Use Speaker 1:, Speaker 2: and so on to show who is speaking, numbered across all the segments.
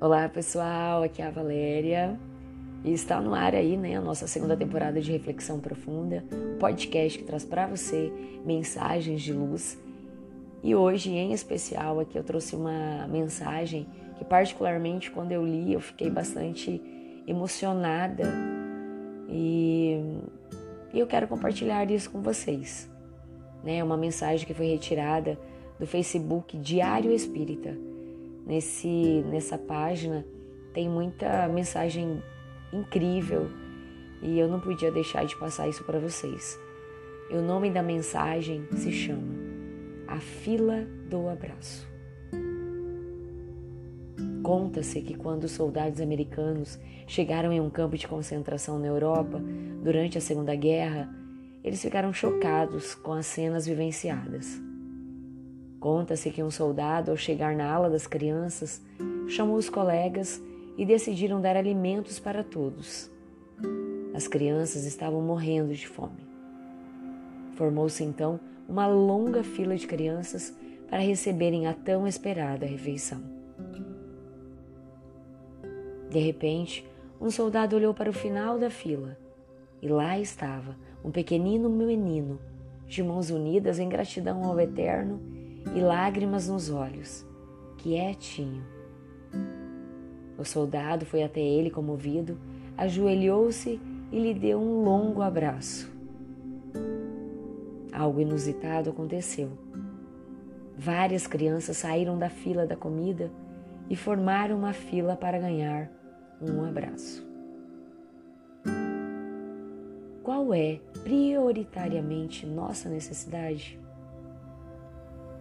Speaker 1: Olá pessoal, aqui é a Valéria e está no ar aí, né, a nossa segunda temporada de Reflexão Profunda, podcast que traz para você mensagens de luz. E hoje, em especial, aqui eu trouxe uma mensagem que particularmente quando eu li eu fiquei bastante emocionada e, e eu quero compartilhar isso com vocês. Né, uma mensagem que foi retirada do Facebook Diário Espírita. Nesse, nessa página tem muita mensagem incrível e eu não podia deixar de passar isso para vocês. E o nome da mensagem se chama A Fila do Abraço. Conta-se que quando os soldados americanos chegaram em um campo de concentração na Europa durante a Segunda Guerra, eles ficaram chocados com as cenas vivenciadas. Conta-se que um soldado, ao chegar na ala das crianças, chamou os colegas e decidiram dar alimentos para todos. As crianças estavam morrendo de fome. Formou-se então uma longa fila de crianças para receberem a tão esperada refeição. De repente, um soldado olhou para o final da fila e lá estava um pequenino menino, de mãos unidas em gratidão ao Eterno e lágrimas nos olhos, quietinho. O soldado foi até ele comovido, ajoelhou-se e lhe deu um longo abraço. Algo inusitado aconteceu. Várias crianças saíram da fila da comida e formaram uma fila para ganhar um abraço. Qual é prioritariamente nossa necessidade?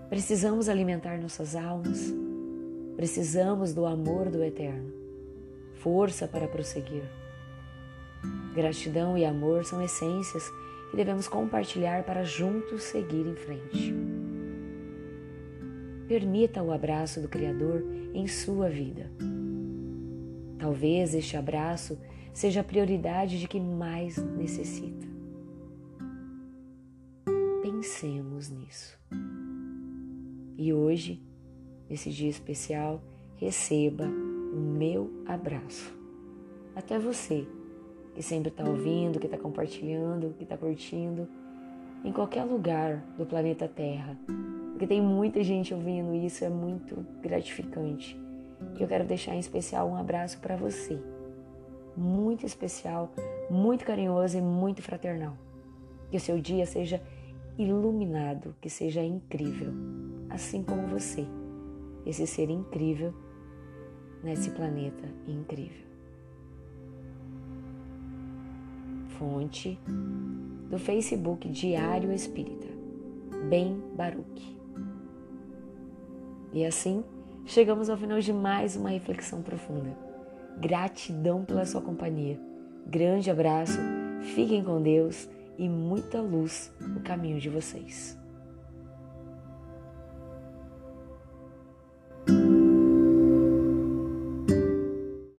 Speaker 1: Precisamos alimentar nossas almas. Precisamos do amor do Eterno, força para prosseguir. Gratidão e amor são essências que devemos compartilhar para juntos seguir em frente. Permita o abraço do Criador em sua vida. Talvez este abraço seja a prioridade de quem mais necessita. Pensemos nisso. E hoje, nesse dia especial, receba o meu abraço. Até você, que sempre está ouvindo, que está compartilhando, que está curtindo, em qualquer lugar do planeta Terra. Porque tem muita gente ouvindo isso, é muito gratificante. E eu quero deixar em especial um abraço para você. Muito especial, muito carinhoso e muito fraternal. Que o seu dia seja iluminado, que seja incrível assim como você, esse ser incrível nesse planeta incrível. Fonte do Facebook Diário Espírita, Bem Baruque. E assim, chegamos ao final de mais uma reflexão profunda. Gratidão pela sua companhia. Grande abraço, fiquem com Deus e muita luz no caminho de vocês.